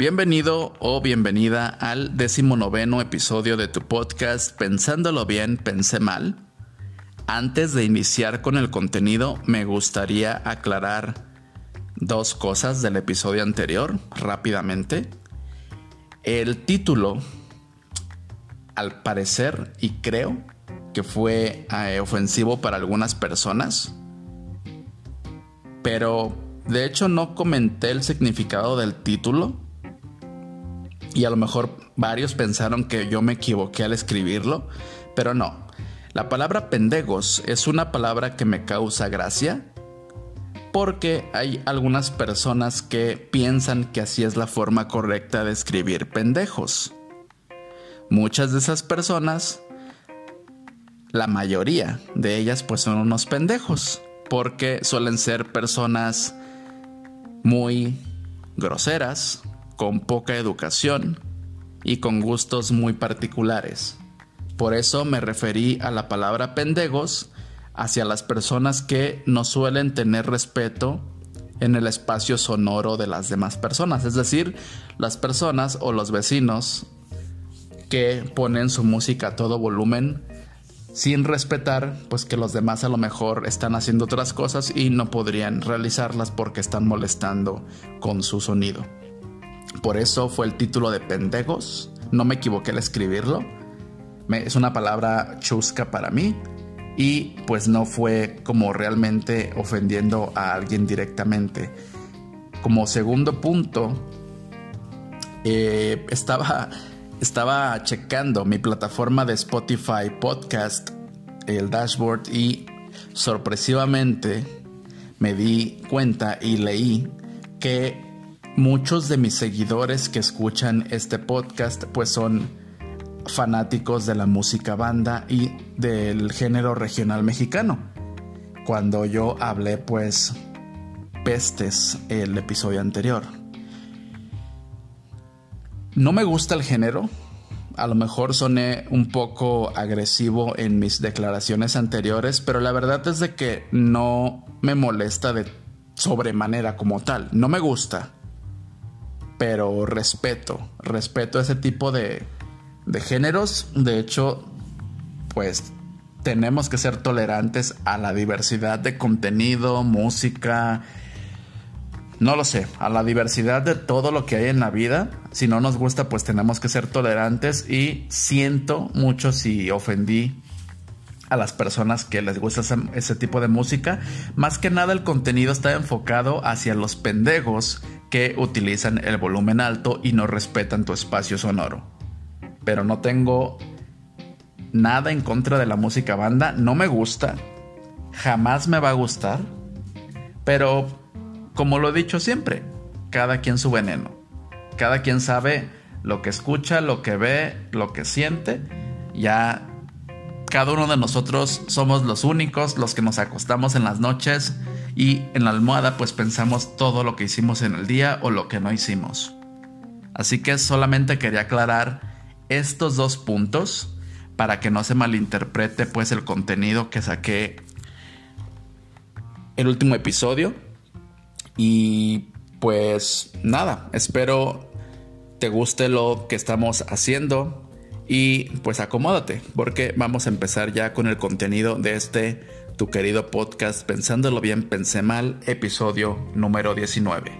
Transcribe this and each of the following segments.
Bienvenido o bienvenida al decimonoveno episodio de tu podcast Pensándolo bien, pensé mal. Antes de iniciar con el contenido, me gustaría aclarar dos cosas del episodio anterior rápidamente. El título, al parecer, y creo que fue eh, ofensivo para algunas personas, pero de hecho no comenté el significado del título y a lo mejor varios pensaron que yo me equivoqué al escribirlo, pero no. La palabra pendejos es una palabra que me causa gracia porque hay algunas personas que piensan que así es la forma correcta de escribir pendejos. Muchas de esas personas, la mayoría de ellas pues son unos pendejos porque suelen ser personas muy groseras, con poca educación y con gustos muy particulares. Por eso me referí a la palabra pendejos hacia las personas que no suelen tener respeto en el espacio sonoro de las demás personas, es decir, las personas o los vecinos que ponen su música a todo volumen sin respetar pues que los demás a lo mejor están haciendo otras cosas y no podrían realizarlas porque están molestando con su sonido. Por eso fue el título de Pendejos. No me equivoqué al escribirlo. es una palabra chusca para mí. Y pues no fue como realmente ofendiendo a alguien directamente. Como segundo punto, eh, estaba, estaba checando mi plataforma de Spotify Podcast, el dashboard, y sorpresivamente me di cuenta y leí que Muchos de mis seguidores que escuchan este podcast pues son fanáticos de la música banda y del género regional mexicano. Cuando yo hablé pues pestes el episodio anterior. No me gusta el género. A lo mejor soné un poco agresivo en mis declaraciones anteriores, pero la verdad es de que no me molesta de sobremanera como tal. No me gusta pero respeto, respeto ese tipo de, de géneros. De hecho, pues tenemos que ser tolerantes a la diversidad de contenido, música, no lo sé, a la diversidad de todo lo que hay en la vida. Si no nos gusta, pues tenemos que ser tolerantes y siento mucho si ofendí a las personas que les gusta ese, tipo de música. Más que nada el contenido está enfocado hacia los pendejos que utilizan el volumen alto y no respetan tu espacio sonoro. Pero no tengo nada en contra de la música banda, no me gusta, jamás me va a gustar, pero como lo he dicho siempre, cada quien su veneno, cada quien sabe lo que escucha, lo que ve, lo que siente, ya cada uno de nosotros somos los únicos, los que nos acostamos en las noches y en la almohada pues pensamos todo lo que hicimos en el día o lo que no hicimos. Así que solamente quería aclarar estos dos puntos para que no se malinterprete pues el contenido que saqué el último episodio. Y pues nada, espero te guste lo que estamos haciendo y pues acomódate, porque vamos a empezar ya con el contenido de este tu querido podcast Pensándolo bien, pensé mal, episodio número 19.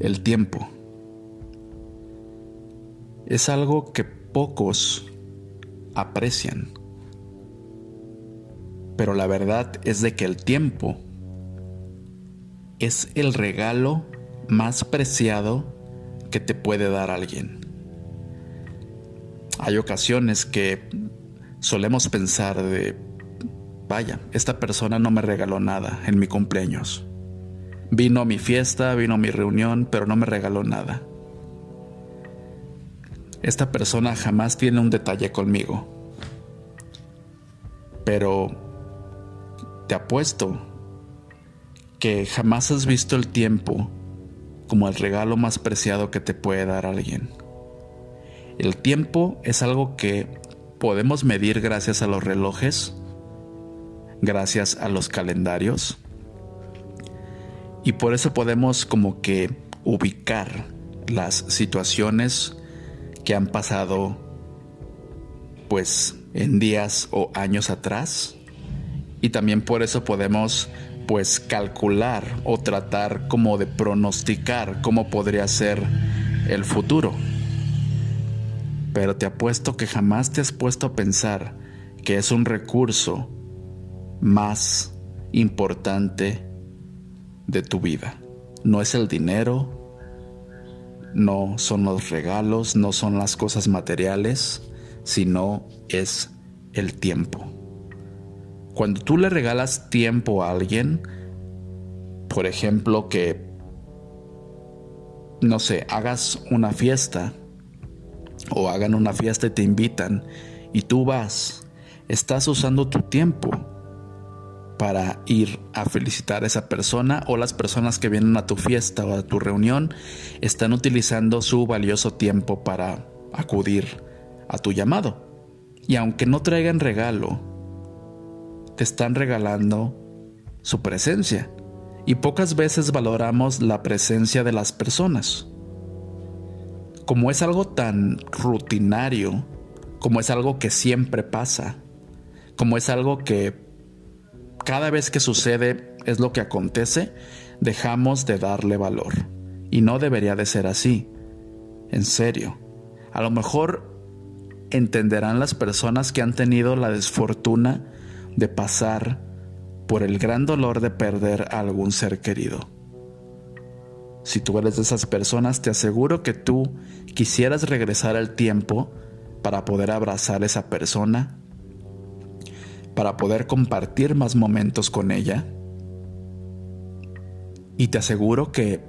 El tiempo es algo que pocos aprecian. Pero la verdad es de que el tiempo es el regalo más preciado que te puede dar alguien. Hay ocasiones que solemos pensar de, vaya, esta persona no me regaló nada en mi cumpleaños. Vino a mi fiesta, vino a mi reunión, pero no me regaló nada. Esta persona jamás tiene un detalle conmigo. Pero te apuesto que jamás has visto el tiempo como el regalo más preciado que te puede dar alguien. El tiempo es algo que podemos medir gracias a los relojes, gracias a los calendarios. Y por eso podemos como que ubicar las situaciones que han pasado pues en días o años atrás. Y también por eso podemos pues calcular o tratar como de pronosticar cómo podría ser el futuro. Pero te apuesto que jamás te has puesto a pensar que es un recurso más importante de tu vida. No es el dinero, no son los regalos, no son las cosas materiales, sino es el tiempo. Cuando tú le regalas tiempo a alguien, por ejemplo, que, no sé, hagas una fiesta o hagan una fiesta y te invitan y tú vas, estás usando tu tiempo para ir a felicitar a esa persona o las personas que vienen a tu fiesta o a tu reunión están utilizando su valioso tiempo para acudir a tu llamado. Y aunque no traigan regalo, te están regalando su presencia. Y pocas veces valoramos la presencia de las personas. Como es algo tan rutinario, como es algo que siempre pasa, como es algo que cada vez que sucede es lo que acontece, dejamos de darle valor. Y no debería de ser así. En serio. A lo mejor entenderán las personas que han tenido la desfortuna de pasar por el gran dolor de perder a algún ser querido. Si tú eres de esas personas, te aseguro que tú quisieras regresar al tiempo para poder abrazar a esa persona, para poder compartir más momentos con ella. Y te aseguro que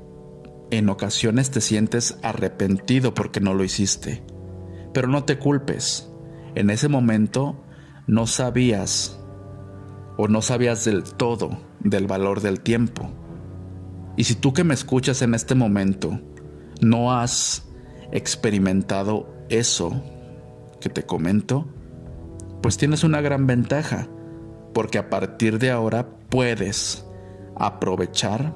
en ocasiones te sientes arrepentido porque no lo hiciste. Pero no te culpes. En ese momento no sabías o no sabías del todo del valor del tiempo. Y si tú que me escuchas en este momento no has experimentado eso que te comento, pues tienes una gran ventaja, porque a partir de ahora puedes aprovechar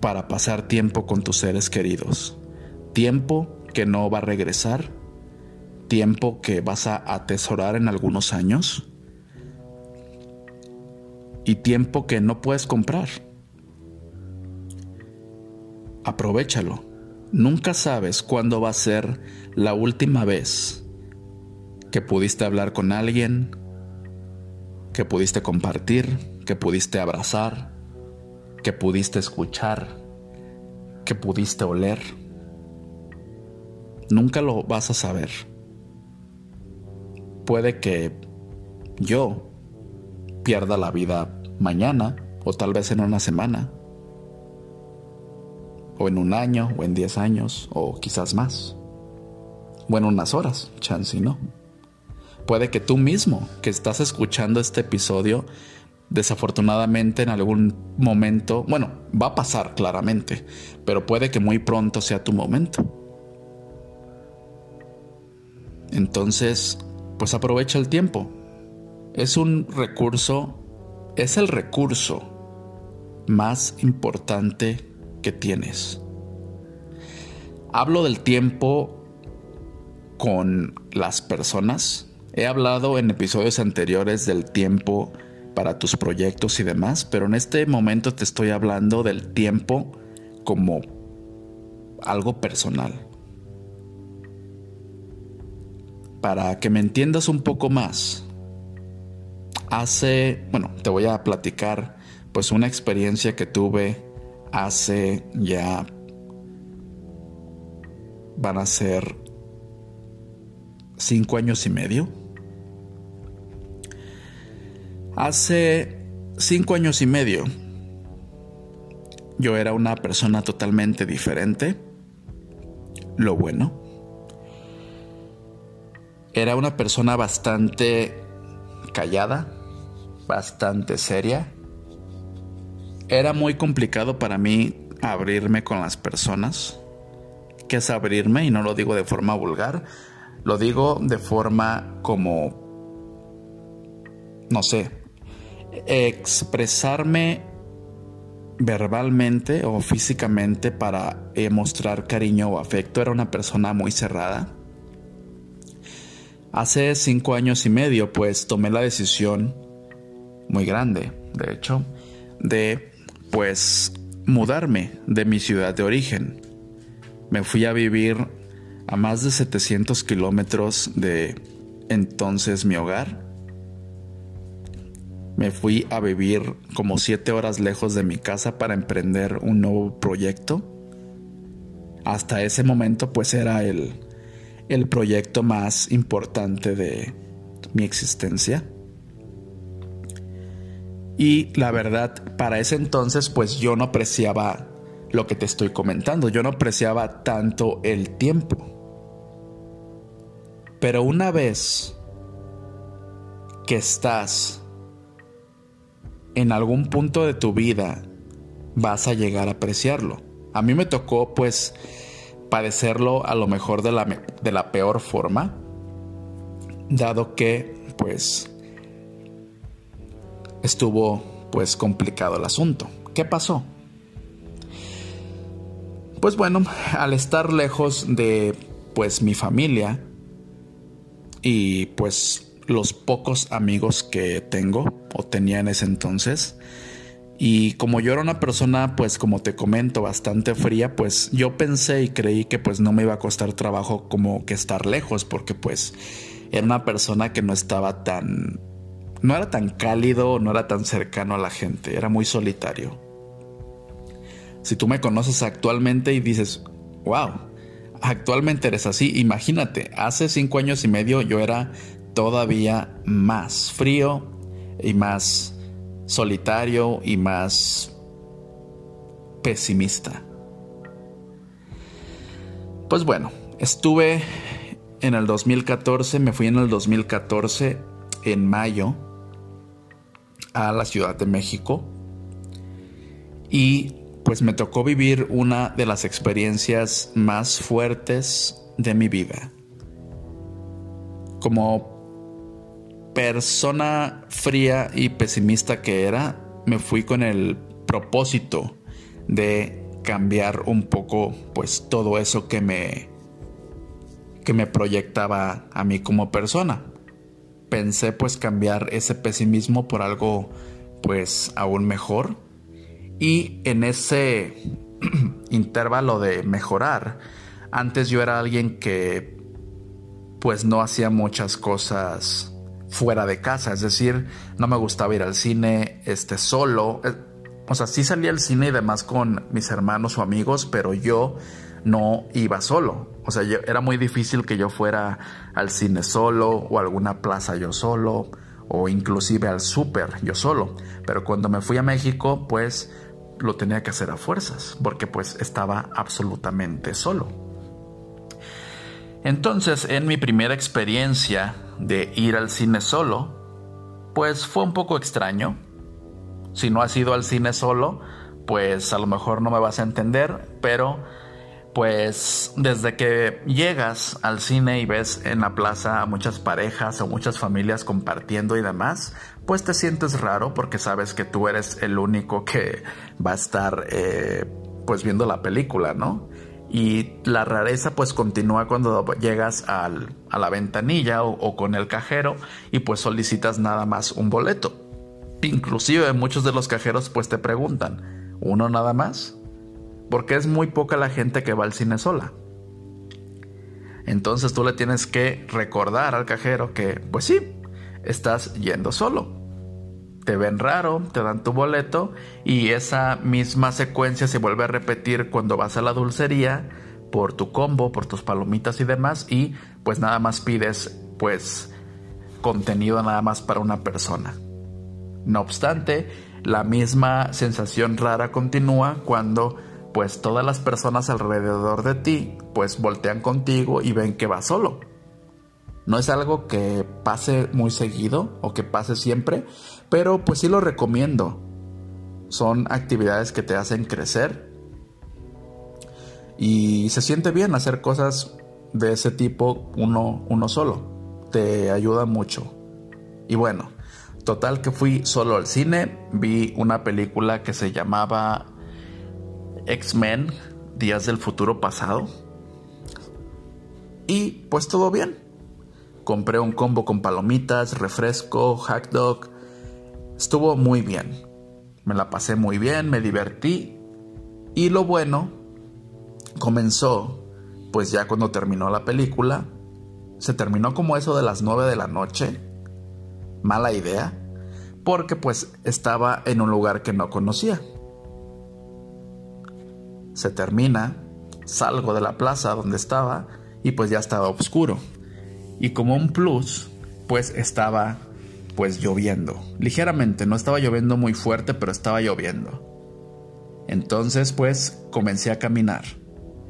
para pasar tiempo con tus seres queridos. Tiempo que no va a regresar, tiempo que vas a atesorar en algunos años y tiempo que no puedes comprar. Aprovechalo. Nunca sabes cuándo va a ser la última vez que pudiste hablar con alguien, que pudiste compartir, que pudiste abrazar, que pudiste escuchar, que pudiste oler. Nunca lo vas a saber. Puede que yo pierda la vida mañana o tal vez en una semana o en un año o en diez años o quizás más o en unas horas, chance no. Puede que tú mismo que estás escuchando este episodio desafortunadamente en algún momento, bueno, va a pasar claramente, pero puede que muy pronto sea tu momento. Entonces, pues aprovecha el tiempo, es un recurso, es el recurso más importante que tienes. Hablo del tiempo con las personas. He hablado en episodios anteriores del tiempo para tus proyectos y demás, pero en este momento te estoy hablando del tiempo como algo personal. Para que me entiendas un poco más, Hace, bueno, te voy a platicar pues una experiencia que tuve hace ya van a ser cinco años y medio. Hace cinco años y medio yo era una persona totalmente diferente. Lo bueno. Era una persona bastante callada, bastante seria. Era muy complicado para mí abrirme con las personas. que es abrirme y no lo digo de forma vulgar, lo digo de forma como, no sé, expresarme verbalmente o físicamente para mostrar cariño o afecto. Era una persona muy cerrada. Hace cinco años y medio pues tomé la decisión muy grande, de hecho, de pues mudarme de mi ciudad de origen. Me fui a vivir a más de 700 kilómetros de entonces mi hogar. Me fui a vivir como 7 horas lejos de mi casa para emprender un nuevo proyecto. Hasta ese momento pues era el, el proyecto más importante de mi existencia. Y la verdad, para ese entonces, pues yo no apreciaba lo que te estoy comentando, yo no apreciaba tanto el tiempo. Pero una vez que estás en algún punto de tu vida, vas a llegar a apreciarlo. A mí me tocó pues padecerlo a lo mejor de la, de la peor forma, dado que pues estuvo pues complicado el asunto. ¿Qué pasó? Pues bueno, al estar lejos de pues mi familia y pues los pocos amigos que tengo o tenía en ese entonces, y como yo era una persona, pues como te comento, bastante fría, pues yo pensé y creí que pues no me iba a costar trabajo como que estar lejos, porque pues era una persona que no estaba tan no era tan cálido, no era tan cercano a la gente, era muy solitario. Si tú me conoces actualmente y dices, wow, actualmente eres así, imagínate, hace cinco años y medio yo era todavía más frío y más solitario y más pesimista. Pues bueno, estuve en el 2014, me fui en el 2014 en mayo a la Ciudad de México y pues me tocó vivir una de las experiencias más fuertes de mi vida. Como persona fría y pesimista que era, me fui con el propósito de cambiar un poco pues todo eso que me que me proyectaba a mí como persona pensé pues cambiar ese pesimismo por algo pues aún mejor. Y en ese intervalo de mejorar, antes yo era alguien que pues no hacía muchas cosas fuera de casa, es decir, no me gustaba ir al cine este solo, eh, o sea, sí salía al cine y demás con mis hermanos o amigos, pero yo no iba solo. O sea, era muy difícil que yo fuera al cine solo o a alguna plaza yo solo o inclusive al súper yo solo. Pero cuando me fui a México, pues lo tenía que hacer a fuerzas porque pues estaba absolutamente solo. Entonces, en mi primera experiencia de ir al cine solo, pues fue un poco extraño. Si no has ido al cine solo, pues a lo mejor no me vas a entender, pero pues desde que llegas al cine y ves en la plaza a muchas parejas o muchas familias compartiendo y demás, pues te sientes raro porque sabes que tú eres el único que va a estar eh, pues viendo la película, ¿no? Y la rareza pues continúa cuando llegas al, a la ventanilla o, o con el cajero y pues solicitas nada más un boleto. Inclusive muchos de los cajeros pues te preguntan, ¿uno nada más? Porque es muy poca la gente que va al cine sola. Entonces tú le tienes que recordar al cajero que, pues sí, estás yendo solo. Te ven raro, te dan tu boleto y esa misma secuencia se vuelve a repetir cuando vas a la dulcería por tu combo, por tus palomitas y demás y pues nada más pides pues contenido nada más para una persona. No obstante, la misma sensación rara continúa cuando pues todas las personas alrededor de ti pues voltean contigo y ven que vas solo. No es algo que pase muy seguido o que pase siempre, pero pues sí lo recomiendo. Son actividades que te hacen crecer Y se siente bien hacer cosas de ese tipo uno, uno solo. Te ayuda mucho. Y bueno, total que fui solo al cine, vi una película que se llamaba X-Men, Días del Futuro Pasado. Y pues todo bien. Compré un combo con palomitas, refresco, hot dog. Estuvo muy bien. Me la pasé muy bien, me divertí. Y lo bueno comenzó, pues ya cuando terminó la película, se terminó como eso de las 9 de la noche. Mala idea, porque pues estaba en un lugar que no conocía. Se termina, salgo de la plaza donde estaba y pues ya estaba oscuro. Y como un plus, pues estaba pues lloviendo. Ligeramente, no estaba lloviendo muy fuerte, pero estaba lloviendo. Entonces pues comencé a caminar.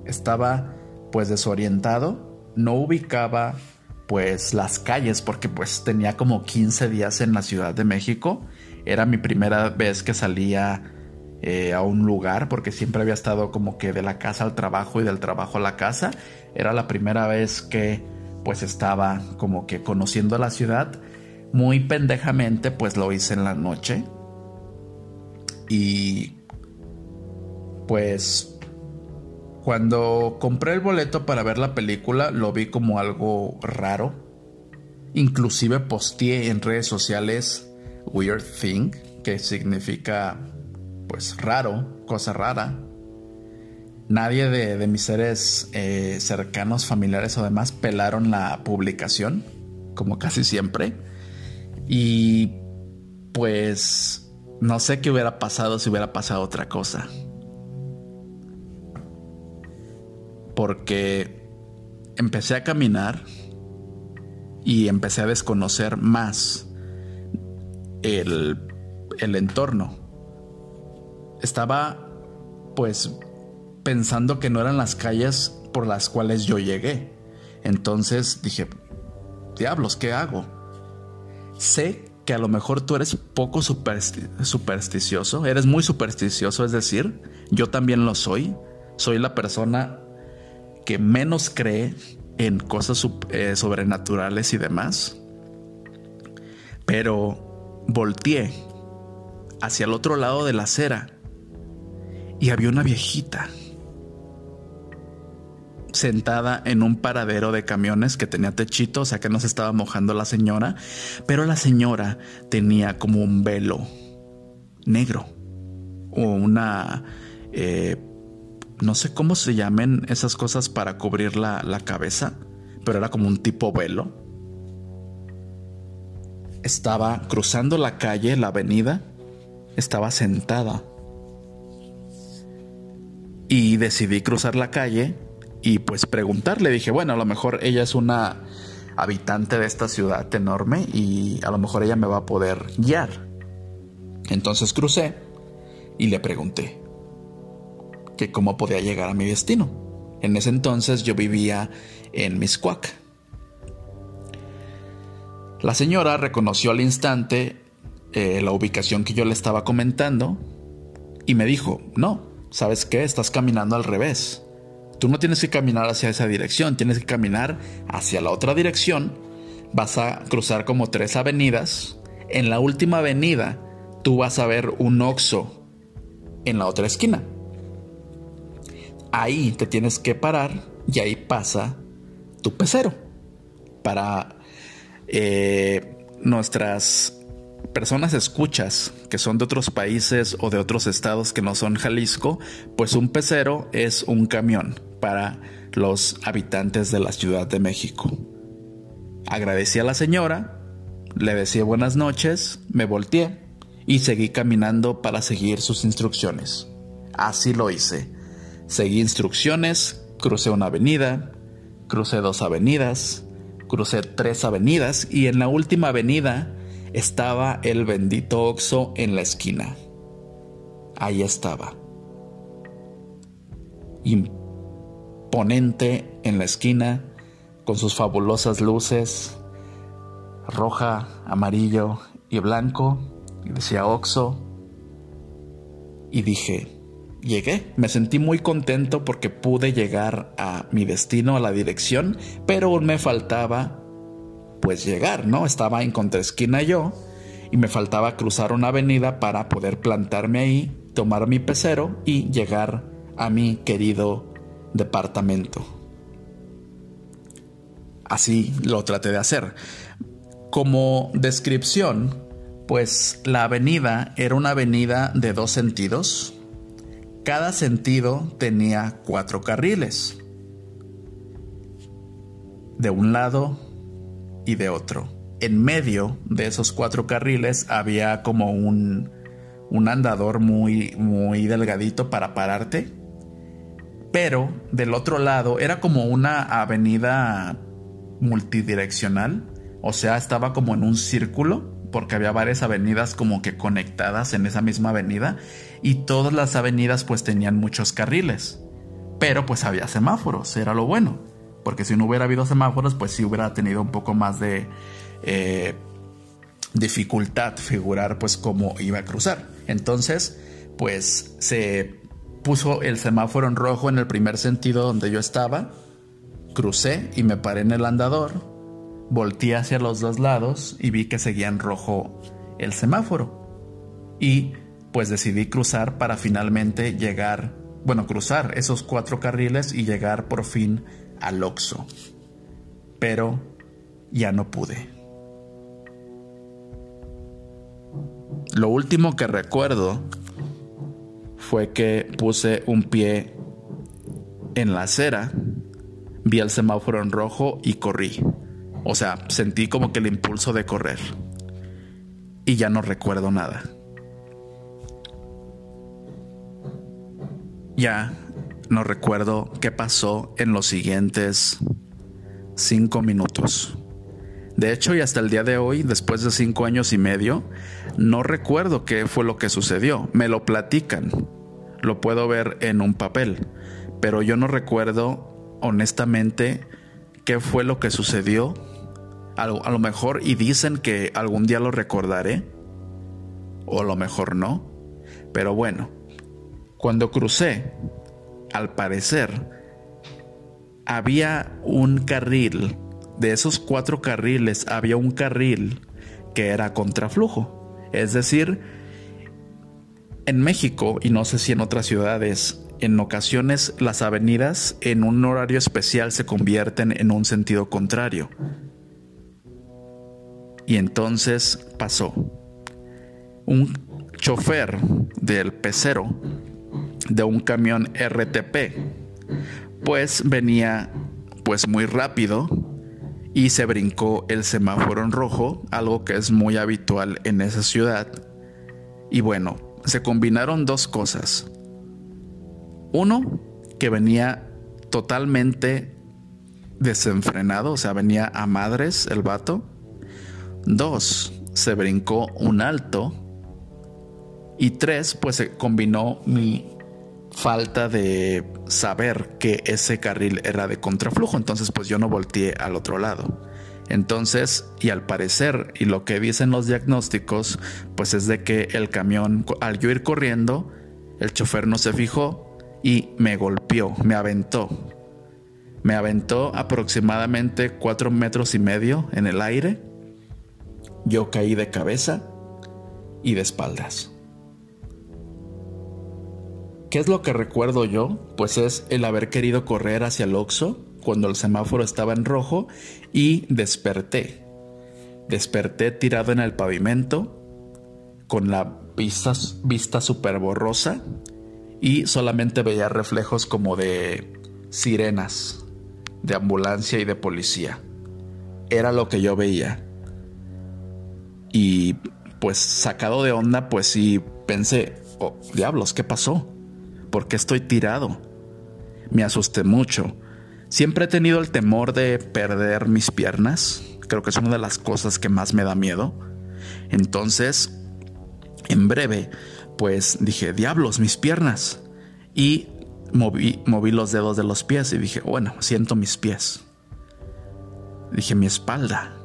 Estaba pues desorientado, no ubicaba pues las calles porque pues tenía como 15 días en la Ciudad de México. Era mi primera vez que salía eh, a un lugar porque siempre había estado como que de la casa al trabajo y del trabajo a la casa. Era la primera vez que pues estaba como que conociendo la ciudad. Muy pendejamente pues lo hice en la noche. Y pues cuando compré el boleto para ver la película lo vi como algo raro. Inclusive posteé en redes sociales Weird Thing, que significa pues raro, cosa rara. Nadie de, mis seres eh, cercanos, familiares o demás pelaron la publicación, como casi siempre. Y pues no sé qué hubiera pasado si hubiera pasado otra cosa. porque empecé a caminar y empecé a desconocer más el, entorno. Estaba pues pensando que no eran las calles por las cuales yo llegué. Entonces dije, diablos, ¿qué hago? Sé que a lo mejor tú eres poco supersticioso, eres muy supersticioso, es decir, yo también lo soy. Soy la persona que menos cree en cosas eh, sobrenaturales y demás. Pero volteé hacia el otro lado de la acera y había una viejita sentada en un paradero de camiones que tenía techito, o sea que no se estaba mojando la señora, pero la señora tenía como un velo negro o una eh, no sé cómo se llamen esas cosas para cubrir la, cabeza, pero era como un tipo velo. Estaba cruzando la calle, la avenida, estaba sentada. Y decidí cruzar la calle y pues preguntarle, dije, bueno, a lo mejor ella es una habitante de esta ciudad enorme y a lo mejor ella me va a poder guiar. Entonces crucé y le pregunté, que cómo podía llegar a mi destino. En ese entonces yo vivía en Miscuac. La señora reconoció al instante eh, la ubicación que yo le estaba comentando y me dijo, no, ¿sabes qué? Estás caminando al revés. Tú no tienes que caminar hacia esa dirección, tienes que caminar hacia la otra dirección. Vas a cruzar como tres avenidas. En la última avenida tú vas a ver un oxo en la otra esquina ahí te tienes que parar y ahí pasa tu pecero. Para eh, nuestras personas escuchas que son de otros países o de otros estados que no son Jalisco, pues un pecero es un camión para los habitantes de la Ciudad de México. Agradecí a la señora, le decía buenas noches, me volteé y seguí caminando para seguir sus instrucciones. Así lo hice. Seguí instrucciones, crucé una avenida, crucé dos avenidas, crucé tres avenidas y en la última avenida estaba el bendito Oxo en la esquina. Ahí estaba. Imponente en la esquina, con sus fabulosas luces, roja, amarillo y blanco, y decía Oxo. Y dije, llegué. Me sentí muy contento porque pude llegar a mi destino, a la dirección, pero aún me faltaba pues llegar, ¿no? Estaba en contraesquina yo y me faltaba cruzar una avenida para poder plantarme ahí, tomar mi pecero y llegar a mi querido departamento. Así lo traté de hacer. Como descripción, pues la avenida era una avenida de dos sentidos. Cada sentido tenía cuatro carriles. De un lado y de otro. En medio de esos cuatro carriles había como un, un andador muy, muy delgadito para pararte. Pero del otro lado era como una avenida multidireccional. O sea, estaba como en un círculo porque había varias avenidas como que conectadas en esa misma avenida y todas las avenidas pues tenían muchos carriles. Pero pues había semáforos, era lo bueno, porque si no hubiera habido semáforos pues sí hubiera tenido un poco más de eh, dificultad figurar pues cómo iba a cruzar. Entonces pues se puso el semáforo en rojo en el primer sentido donde yo estaba, crucé y me paré en el andador Volté hacia los dos lados y vi que seguía en rojo el semáforo. Y pues decidí cruzar para finalmente llegar, bueno, cruzar esos cuatro carriles y llegar por fin al Oxo. Pero ya no pude. Lo último que recuerdo fue que puse un pie en la acera, vi el semáforo en rojo y corrí. O sea, sentí como que el impulso de correr. Y ya no recuerdo nada. Ya no recuerdo qué pasó en los siguientes cinco minutos. De hecho, y hasta el día de hoy, después de cinco años y medio, no recuerdo qué fue lo que sucedió. Me lo platican. Lo puedo ver en un papel. Pero yo no recuerdo, honestamente, qué fue lo que sucedió a lo, mejor y dicen que algún día lo recordaré. O a lo mejor no. Pero bueno, cuando crucé, al parecer, había un carril. De esos cuatro carriles había un carril que era contraflujo. Es decir, en México, y no sé si en otras ciudades, en ocasiones las avenidas en un horario especial se convierten en un sentido contrario. Y entonces pasó. Un chofer del pecero de un camión RTP, pues venía pues muy rápido y se brincó el semáforo en rojo, algo que es muy habitual en esa ciudad. Y bueno, se combinaron dos cosas. Uno, que venía totalmente desenfrenado, o sea, venía a madres el vato. Dos, se brincó un alto. Y tres, pues se combinó mi falta de saber que ese carril era de contraflujo. Entonces, pues yo no volteé al otro lado. Entonces, y al parecer, y lo que dicen los diagnósticos, pues es de que el camión, al yo ir corriendo, el chofer no se fijó y me golpeó, me aventó. Me aventó aproximadamente cuatro metros y medio en el aire yo caí de cabeza y de espaldas. ¿Qué es lo que recuerdo yo? Pues es el haber querido correr hacia el Oxo cuando el semáforo estaba en rojo y desperté. Desperté tirado en el pavimento con la vista, vista súper borrosa y solamente veía reflejos como de sirenas, de ambulancia y de policía. Era lo que yo veía. Y pues sacado de onda, pues sí pensé, oh, diablos, ¿qué pasó? ¿Por qué estoy tirado? Me asusté mucho. Siempre he tenido el temor de perder mis piernas. Creo que es una de las cosas que más me da miedo. Entonces, en breve, pues dije, diablos, mis piernas. Y moví, moví los dedos de los pies y dije, bueno, siento mis pies. Dije, mi espalda.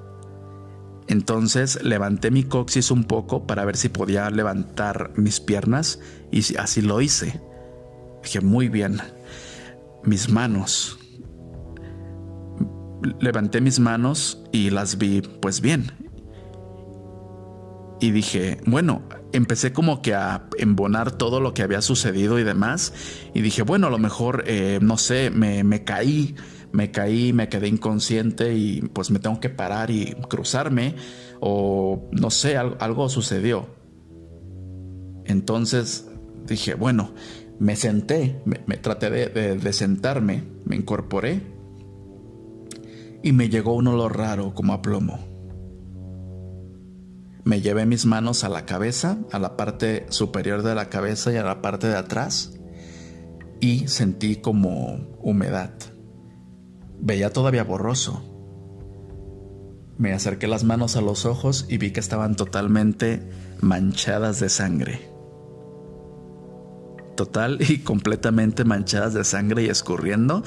Entonces levanté mi coxis un poco para ver si podía levantar mis piernas y así lo hice. Dije, muy bien. Mis manos. Levanté mis manos y las vi pues bien. Y dije, bueno, empecé como que a embonar todo lo que había sucedido y demás. Y dije, bueno, a lo mejor, eh, no sé, me, me caí, me caí, me quedé inconsciente y pues me tengo que parar y cruzarme. O no sé, algo, sucedió. Entonces dije, bueno, me senté, me, traté de, de sentarme, me incorporé y me llegó un olor raro como a plomo. Me llevé mis manos a la cabeza, a la parte superior de la cabeza y a la parte de atrás y sentí como humedad. Veía todavía borroso. Me acerqué las manos a los ojos y vi que estaban totalmente manchadas de sangre. Total y completamente manchadas de sangre y escurriendo.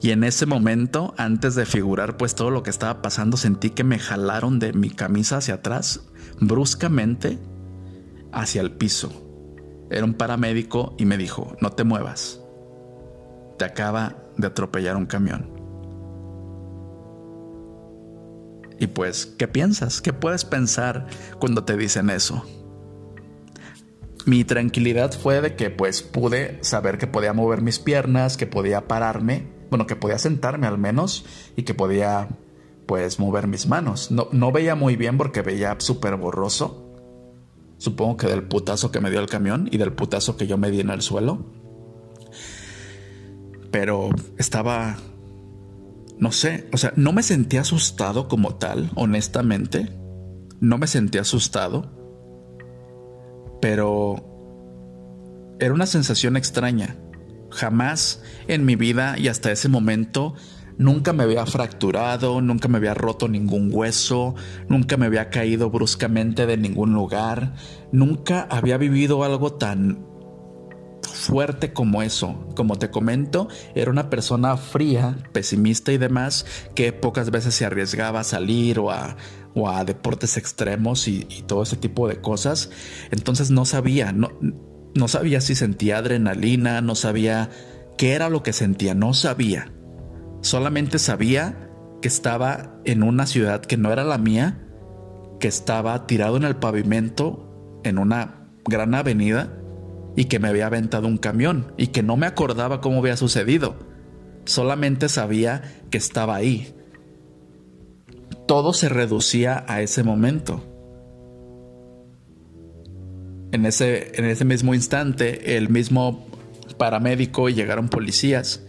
Y en ese momento, antes de figurar pues todo lo que estaba pasando, sentí que me jalaron de mi camisa hacia atrás bruscamente hacia el piso. Era un paramédico y me dijo, no te muevas. Te acaba de atropellar un camión. Y pues, ¿qué piensas? ¿Qué puedes pensar cuando te dicen eso? Mi tranquilidad fue de que pues pude saber que podía mover mis piernas, que podía pararme, bueno, que podía sentarme al menos y que podía pues mover mis manos. No, no veía muy bien porque veía súper borroso. Supongo que del putazo que me dio el camión y del putazo que yo me di en el suelo. Pero estaba... No sé, o sea, no me sentí asustado como tal, honestamente. No me sentí asustado. Pero... Era una sensación extraña. Jamás en mi vida y hasta ese momento Nunca me había fracturado, nunca me había roto ningún hueso, nunca me había caído bruscamente de ningún lugar, nunca había vivido algo tan fuerte como eso. Como te comento, era una persona fría, pesimista y demás, que pocas veces se arriesgaba a salir o a, deportes extremos y, todo ese tipo de cosas. Entonces no sabía, no, no sabía si sentía adrenalina, no sabía qué era lo que sentía, no sabía. Solamente sabía que estaba en una ciudad que no era la mía, que estaba tirado en el pavimento en una gran avenida y que me había aventado un camión y que no me acordaba cómo había sucedido. Solamente sabía que estaba ahí. Todo se reducía a ese momento. En ese, en ese mismo instante, el mismo paramédico y llegaron policías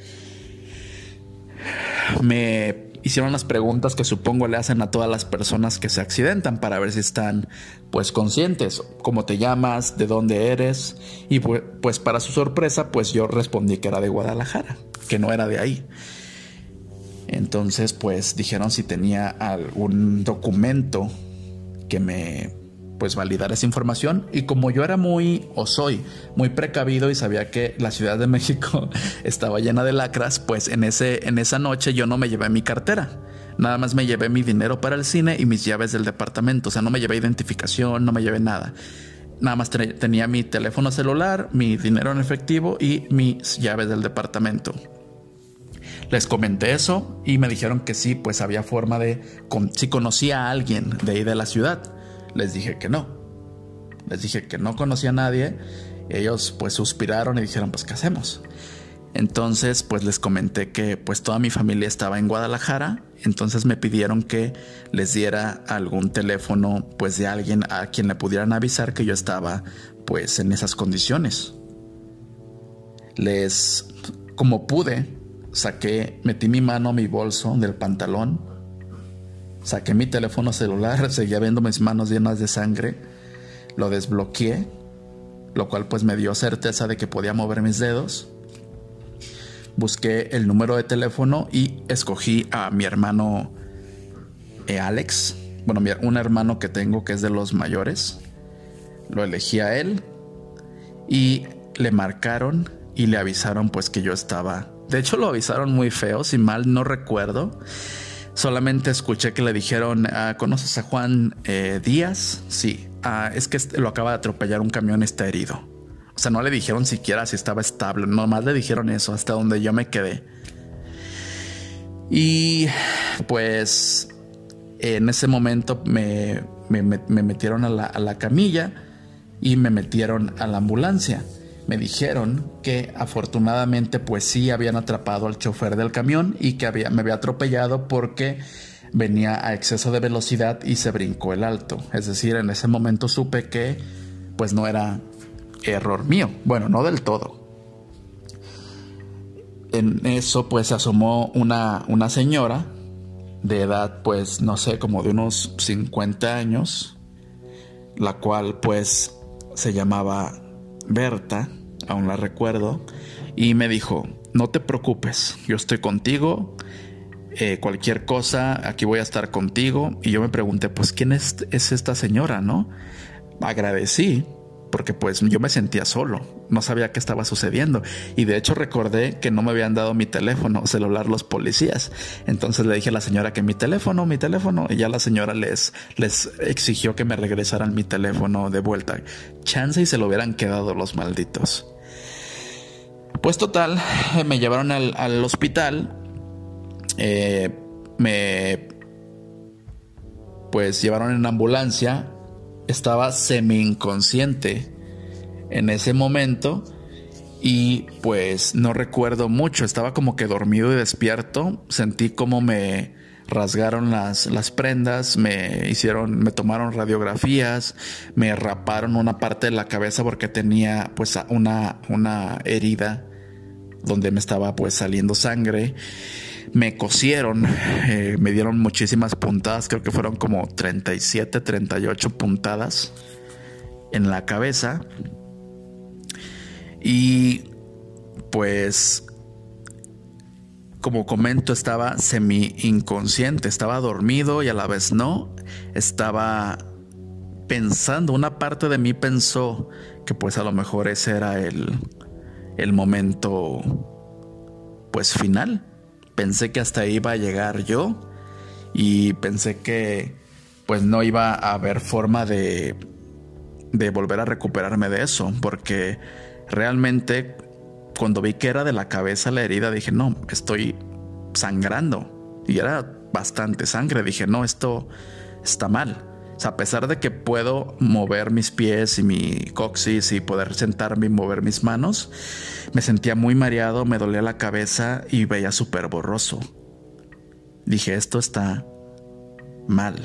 me hicieron las preguntas que supongo le hacen a todas las personas que se accidentan para ver si están pues conscientes, cómo te llamas, de dónde eres y pues, pues, para su sorpresa pues yo respondí que era de Guadalajara, que no era de ahí. Entonces pues dijeron si tenía algún documento que me pues validar esa información y como yo era muy o soy muy precavido y sabía que la Ciudad de México estaba llena de lacras, pues en ese en esa noche yo no me llevé mi cartera. Nada más me llevé mi dinero para el cine y mis llaves del departamento, o sea, no me llevé identificación, no me llevé nada. Nada más tenía mi teléfono celular, mi dinero en efectivo y mis llaves del departamento. Les comenté eso y me dijeron que sí, pues había forma de si conocía a alguien de ahí de la ciudad les dije que no. Les dije que no conocía a nadie. ellos pues suspiraron y dijeron, pues ¿qué hacemos? Entonces pues les comenté que pues toda mi familia estaba en Guadalajara. Entonces me pidieron que les diera algún teléfono pues de alguien a quien le pudieran avisar que yo estaba pues en esas condiciones. Les, como pude, saqué, metí mi mano a mi bolso del pantalón Saqué mi teléfono celular, seguía viendo mis manos llenas de sangre, lo desbloqueé, lo cual pues me dio certeza de que podía mover mis dedos. Busqué el número de teléfono y escogí a mi hermano eh, Alex, bueno, un hermano que tengo que es de los mayores. Lo elegí a él y le marcaron y le avisaron pues que yo estaba. De hecho lo avisaron muy feo, si mal no recuerdo. Solamente escuché que le dijeron, ah, ¿conoces a Juan eh, Díaz? Sí, ah, es que lo acaba de atropellar un camión, está herido. O sea, no le dijeron siquiera si estaba estable, nomás le dijeron eso, hasta donde yo me quedé. Y pues en ese momento me, metieron a la, a la camilla y me metieron a la ambulancia. Me dijeron que afortunadamente pues sí habían atrapado al chofer del camión y que había, me había atropellado porque venía a exceso de velocidad y se brincó el alto. Es decir, en ese momento supe que pues no era error mío. Bueno, no del todo. En eso pues se asomó una, una señora de edad pues no sé, como de unos 50 años, la cual pues se llamaba Berta, aún la recuerdo, y me dijo, no te preocupes, yo estoy contigo, eh, cualquier cosa, aquí voy a estar contigo. Y yo me pregunté, pues, ¿quién es, es esta señora, no? Agradecí porque pues yo me sentía solo, no sabía qué estaba sucediendo y de hecho recordé que no me habían dado mi teléfono celular los policías. Entonces le dije a la señora que mi teléfono, mi teléfono y ya la señora les les exigió que me regresaran mi teléfono de vuelta. Chance y se lo hubieran quedado los malditos. Pues total, me llevaron al, al hospital eh, me pues llevaron en ambulancia, estaba semi inconsciente en ese momento y pues no recuerdo mucho, estaba como que dormido y despierto, sentí como me rasgaron las, las prendas, me hicieron, me tomaron radiografías, me raparon una parte de la cabeza porque tenía pues una, una herida donde me estaba pues saliendo sangre me cosieron, eh, me dieron muchísimas puntadas, creo que fueron como 37, 38 puntadas en la cabeza. Y pues, como comento, estaba semi inconsciente, estaba dormido y a la vez no, estaba pensando, una parte de mí pensó que pues a lo mejor ese era el, el momento pues final pensé que hasta ahí iba a llegar yo y pensé que pues no iba a haber forma de, de volver a recuperarme de eso, porque realmente cuando vi que era de la cabeza la herida dije, no, estoy sangrando. Y era bastante sangre, dije, no, esto está mal a pesar de que puedo mover mis pies y mi coxis y poder sentarme y mover mis manos, me sentía muy mareado, me dolía la cabeza y veía súper borroso. Dije, esto está mal.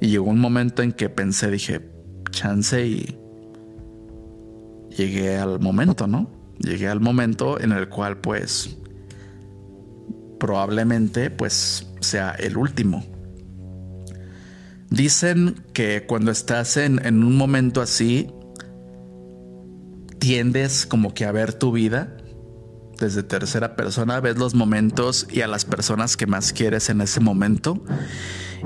Y llegó un momento en que pensé, dije, chance y llegué al momento, ¿no? Llegué al momento en el cual pues probablemente pues sea el último. Dicen que cuando estás en, un momento así, tiendes como que a ver tu vida desde tercera persona, ves los momentos y a las personas que más quieres en ese momento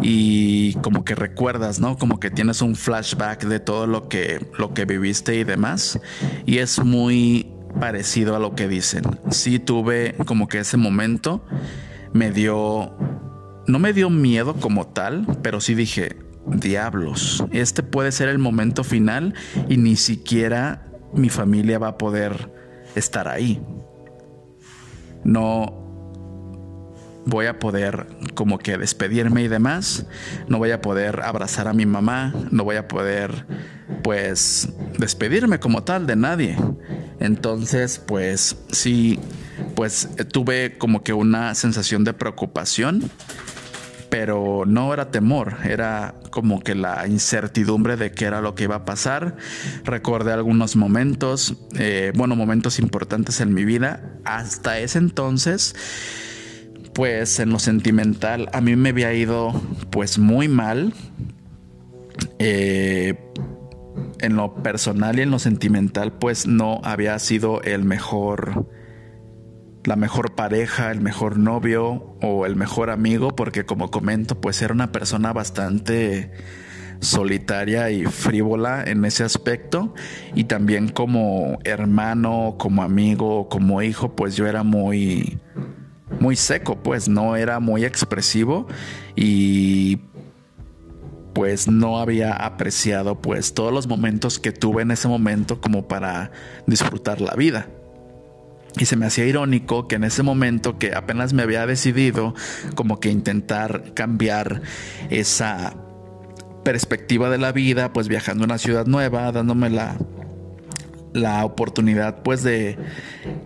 y como que recuerdas, ¿no? Como que tienes un flashback de todo lo que, lo que viviste y demás. Y es muy parecido a lo que dicen. Sí tuve como que ese momento me dio no me dio miedo como tal, pero sí dije, diablos, este puede ser el momento final y ni siquiera mi familia va a poder estar ahí. No voy a poder como que despedirme y demás, no voy a poder abrazar a mi mamá, no voy a poder pues despedirme como tal de nadie. Entonces, pues sí, pues tuve como que una sensación de preocupación pero no era temor, era como que la incertidumbre de qué era lo que iba a pasar. Recordé algunos momentos, eh, bueno, momentos importantes en mi vida. Hasta ese entonces, pues en lo sentimental, a mí me había ido pues muy mal. Eh, en lo personal y en lo sentimental, pues no había sido el mejor la mejor pareja, el mejor novio o el mejor amigo, porque como comento, pues era una persona bastante solitaria y frívola en ese aspecto y también como hermano, como amigo, como hijo, pues yo era muy muy seco, pues no era muy expresivo y pues no había apreciado pues todos los momentos que tuve en ese momento como para disfrutar la vida. Y se me hacía irónico que en ese momento que apenas me había decidido como que intentar cambiar esa perspectiva de la vida, pues viajando a una ciudad nueva, dándome la, la oportunidad pues de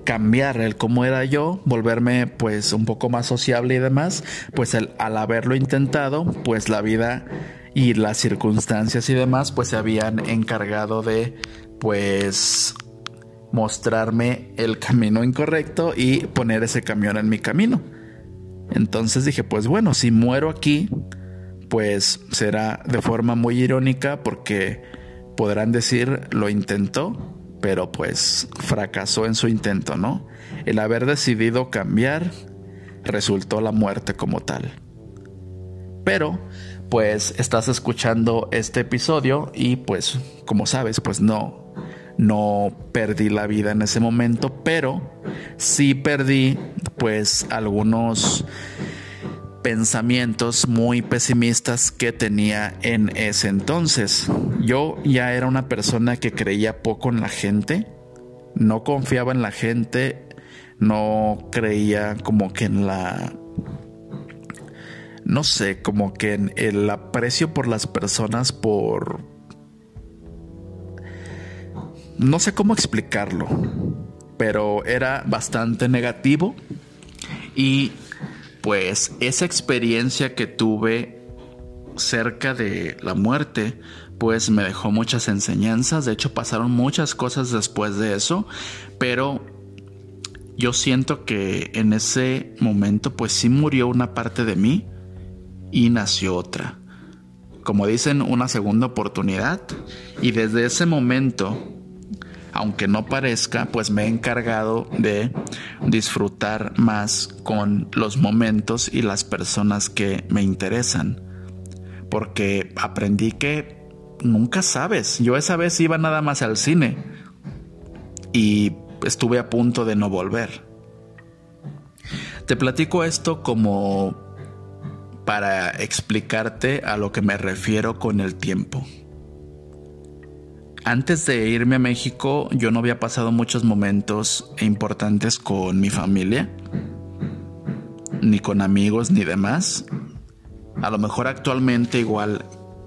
cambiar el cómo era yo, volverme pues un poco más sociable y demás, pues al haberlo intentado, pues la vida y las circunstancias y demás pues se habían encargado de pues mostrarme el camino incorrecto y poner ese camión en mi camino. Entonces dije, pues bueno, si muero aquí, pues será de forma muy irónica porque podrán decir lo intentó, pero pues fracasó en su intento, ¿no? El haber decidido cambiar resultó la muerte como tal. Pero pues estás escuchando este episodio y pues como sabes pues no no perdí la vida en ese momento pero sí perdí pues algunos pensamientos muy pesimistas que tenía en ese entonces. Yo ya era una persona que creía poco en la gente, no confiaba en la gente, no creía como que en la no sé, como que en el aprecio por las personas, por... No sé cómo explicarlo, pero era bastante negativo y pues esa experiencia que tuve cerca de la muerte, pues me dejó muchas enseñanzas, de hecho pasaron muchas cosas después de eso, pero yo siento que en ese momento pues sí murió una parte de mí y nació otra. Como dicen, una segunda oportunidad. Y desde ese momento, aunque no parezca, pues me he encargado de disfrutar más con los momentos y las personas que me interesan. Porque aprendí que nunca sabes. Yo esa vez iba nada más al cine y estuve a punto de no volver. Te platico esto como para explicarte a lo que me refiero con el tiempo. Antes de irme a México yo no había pasado muchos momentos importantes con mi familia, ni con amigos ni demás. A lo mejor actualmente igual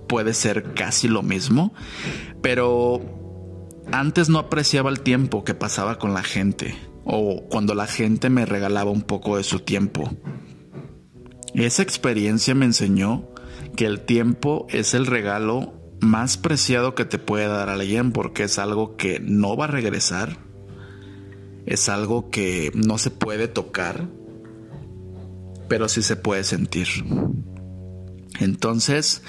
puede ser casi lo mismo, pero antes no apreciaba el tiempo que pasaba con la gente o cuando la gente me regalaba un poco de su tiempo. Esa experiencia me enseñó que el tiempo es el regalo más preciado que te puede dar alguien porque es algo que no va a regresar, es algo que no se puede tocar, pero sí se puede sentir. Entonces,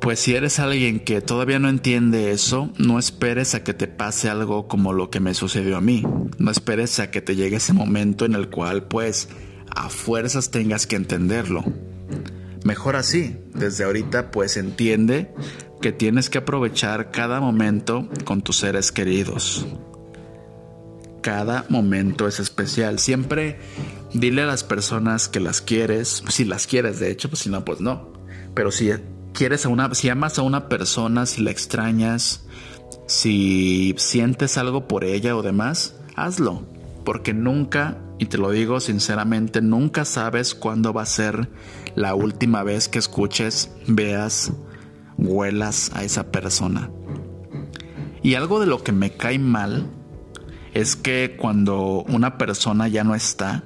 pues si eres alguien que todavía no entiende eso, no esperes a que te pase algo como lo que me sucedió a mí. No esperes a que te llegue ese momento en el cual pues a fuerzas tengas que entenderlo. Mejor así, desde ahorita pues entiende que tienes que aprovechar cada momento con tus seres queridos. Cada momento es especial. Siempre dile a las personas que las quieres, si las quieres de hecho, pues si no, pues no. Pero si quieres a una, si amas a una persona, si la extrañas, si sientes algo por ella o demás, hazlo. Porque nunca y te lo digo sinceramente, nunca sabes cuándo va a ser la última vez que escuches, veas, huelas a esa persona. Y algo de lo que me cae mal es que cuando una persona ya no está,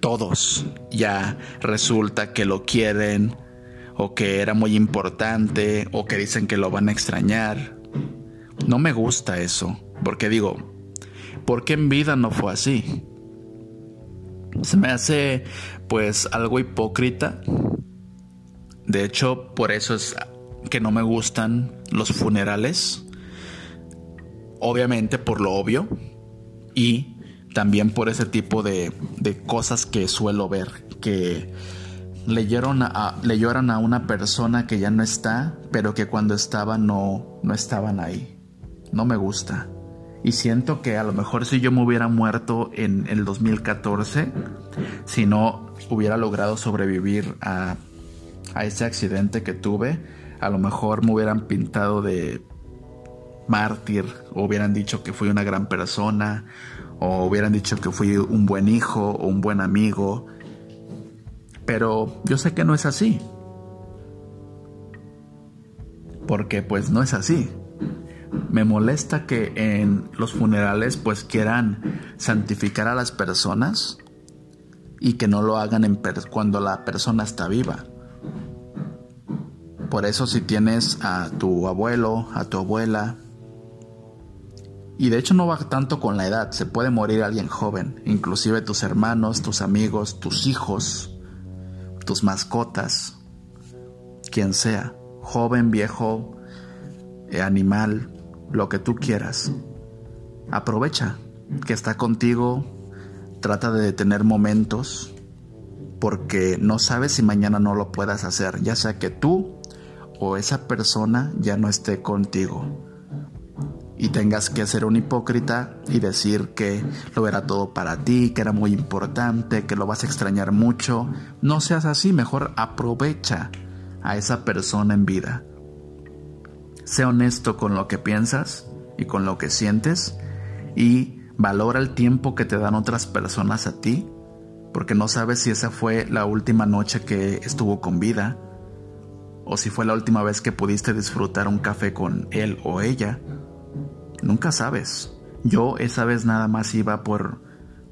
todos ya resulta que lo quieren o que era muy importante o que dicen que lo van a extrañar. No me gusta eso, porque digo, ¿por qué en vida no fue así? Se me hace pues algo hipócrita. De hecho, por eso es que no me gustan los funerales. Obviamente por lo obvio. Y también por ese tipo de, cosas que suelo ver. Que le lloran, a, le lloran a una persona que ya no está, pero que cuando estaba no, no estaban ahí. No me gusta. Y siento que a lo mejor si yo me hubiera muerto en el 2014, si no hubiera logrado sobrevivir a a ese accidente que tuve, a lo mejor me hubieran pintado de mártir, o hubieran dicho que fui una gran persona, o hubieran dicho que fui un buen hijo o un buen amigo. Pero yo sé que no es así. Porque pues no es así. Me molesta que en los funerales pues quieran santificar a las personas y que no lo hagan en cuando la persona está viva. Por eso si tienes a tu abuelo, a tu abuela, y de hecho no va tanto con la edad, se puede morir alguien joven, inclusive tus hermanos, tus amigos, tus hijos, tus mascotas, quien sea, joven, viejo, eh, animal, lo que tú quieras. Aprovecha que está contigo, trata de detener momentos, porque no sabes si mañana no lo puedas hacer, ya sea que tú o esa persona ya no esté contigo y tengas que ser un hipócrita y decir que lo era todo para ti, que era muy importante, que lo vas a extrañar mucho. No seas así, mejor aprovecha a esa persona en vida. Sé honesto con lo que piensas y con lo que sientes y valora el tiempo que te dan otras personas a ti, porque no sabes si esa fue la última noche que estuvo con vida o si fue la última vez que pudiste disfrutar un café con él o ella Nunca sabes. Yo esa vez nada más iba por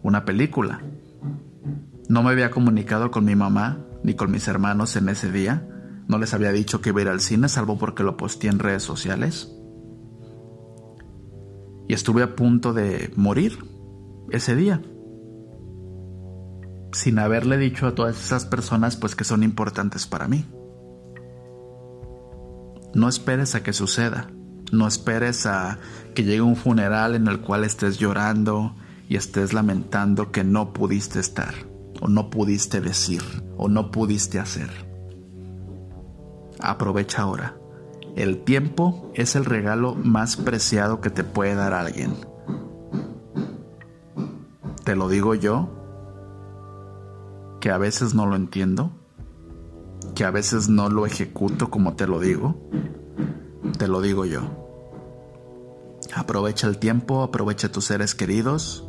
una película. No me había comunicado con mi mamá ni con mis hermanos en ese día. No les había dicho que iba a ir al cine, salvo porque lo posteé en redes sociales. Y estuve a punto de morir ese día. Sin haberle dicho a todas esas personas pues que son importantes para mí. No esperes a que suceda. No esperes a que llegue un funeral en el cual estés llorando y estés lamentando que no pudiste estar, o no pudiste decir, o no pudiste hacer. Aprovecha ahora. El tiempo es el regalo más preciado que te puede dar alguien. Te lo digo yo, que a veces no lo entiendo, que a veces no lo ejecuto como te lo digo, te lo digo yo. Aprovecha el tiempo, aprovecha tus seres queridos.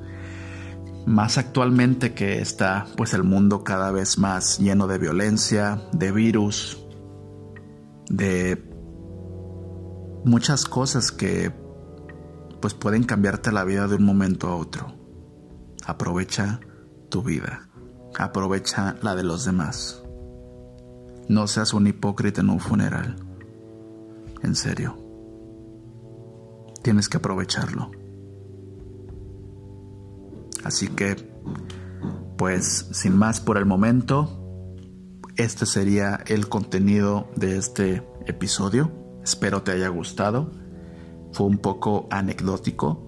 Más actualmente que está pues el mundo cada vez más lleno de violencia, de virus, de muchas cosas que pues pueden cambiarte la vida de un momento a otro. Aprovecha tu vida. Aprovecha la de los demás. No seas un hipócrita en un funeral. En serio. Tienes que aprovecharlo. Así que, pues, sin más por el momento, este sería el contenido de este episodio. Espero te haya gustado. Fue un poco anecdótico.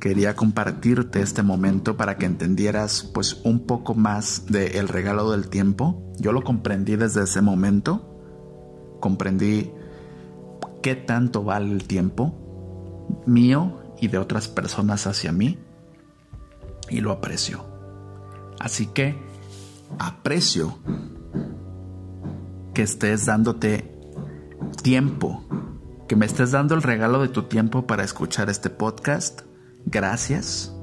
Quería compartirte este momento para que entendieras pues un poco más del regalo del tiempo. Yo lo comprendí desde ese momento. Comprendí qué tanto vale el tiempo mío y de otras personas hacia mí y lo aprecio. Así que aprecio que estés dándote tiempo, que me estés dando el regalo de tu tiempo para escuchar este podcast. Gracias.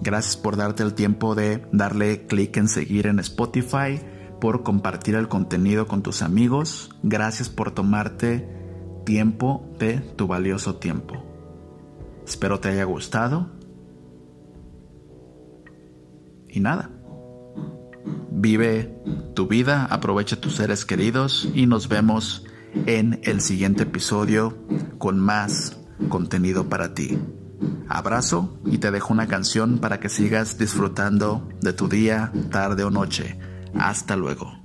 Gracias por darte el tiempo de darle clic en seguir en Spotify, por compartir el contenido con tus amigos. Gracias por tomarte tiempo de tu valioso tiempo. Espero te haya gustado. Y nada. Vive tu vida, aprovecha tus seres queridos y nos vemos en el siguiente episodio con más contenido para ti. Abrazo y te dejo una canción para que sigas disfrutando de tu día, tarde o noche. Hasta luego.